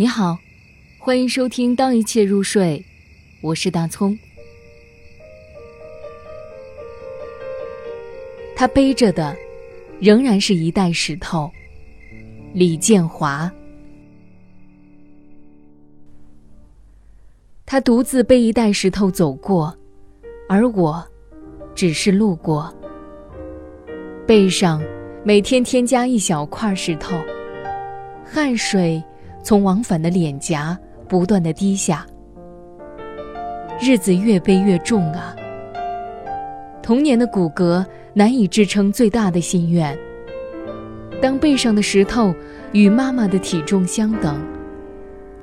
你好，欢迎收听《当一切入睡》，我是大葱。他背着的仍然是一袋石头。李建华，他独自背一袋石头走过，而我只是路过。背上每天添加一小块石头，汗水。从往返的脸颊不断的滴下，日子越背越重啊。童年的骨骼难以支撑最大的心愿。当背上的石头与妈妈的体重相等，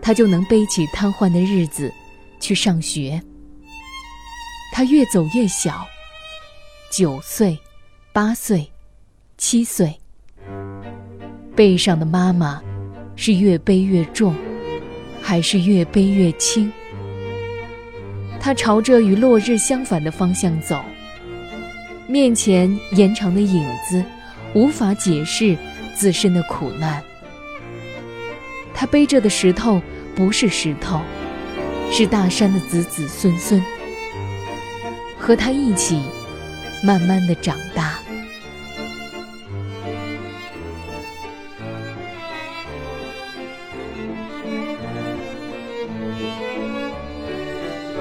他就能背起瘫痪的日子去上学。他越走越小，九岁、八岁、七岁，背上的妈妈。是越背越重，还是越背越轻？他朝着与落日相反的方向走，面前延长的影子无法解释自身的苦难。他背着的石头不是石头，是大山的子子孙孙，和他一起慢慢的长大。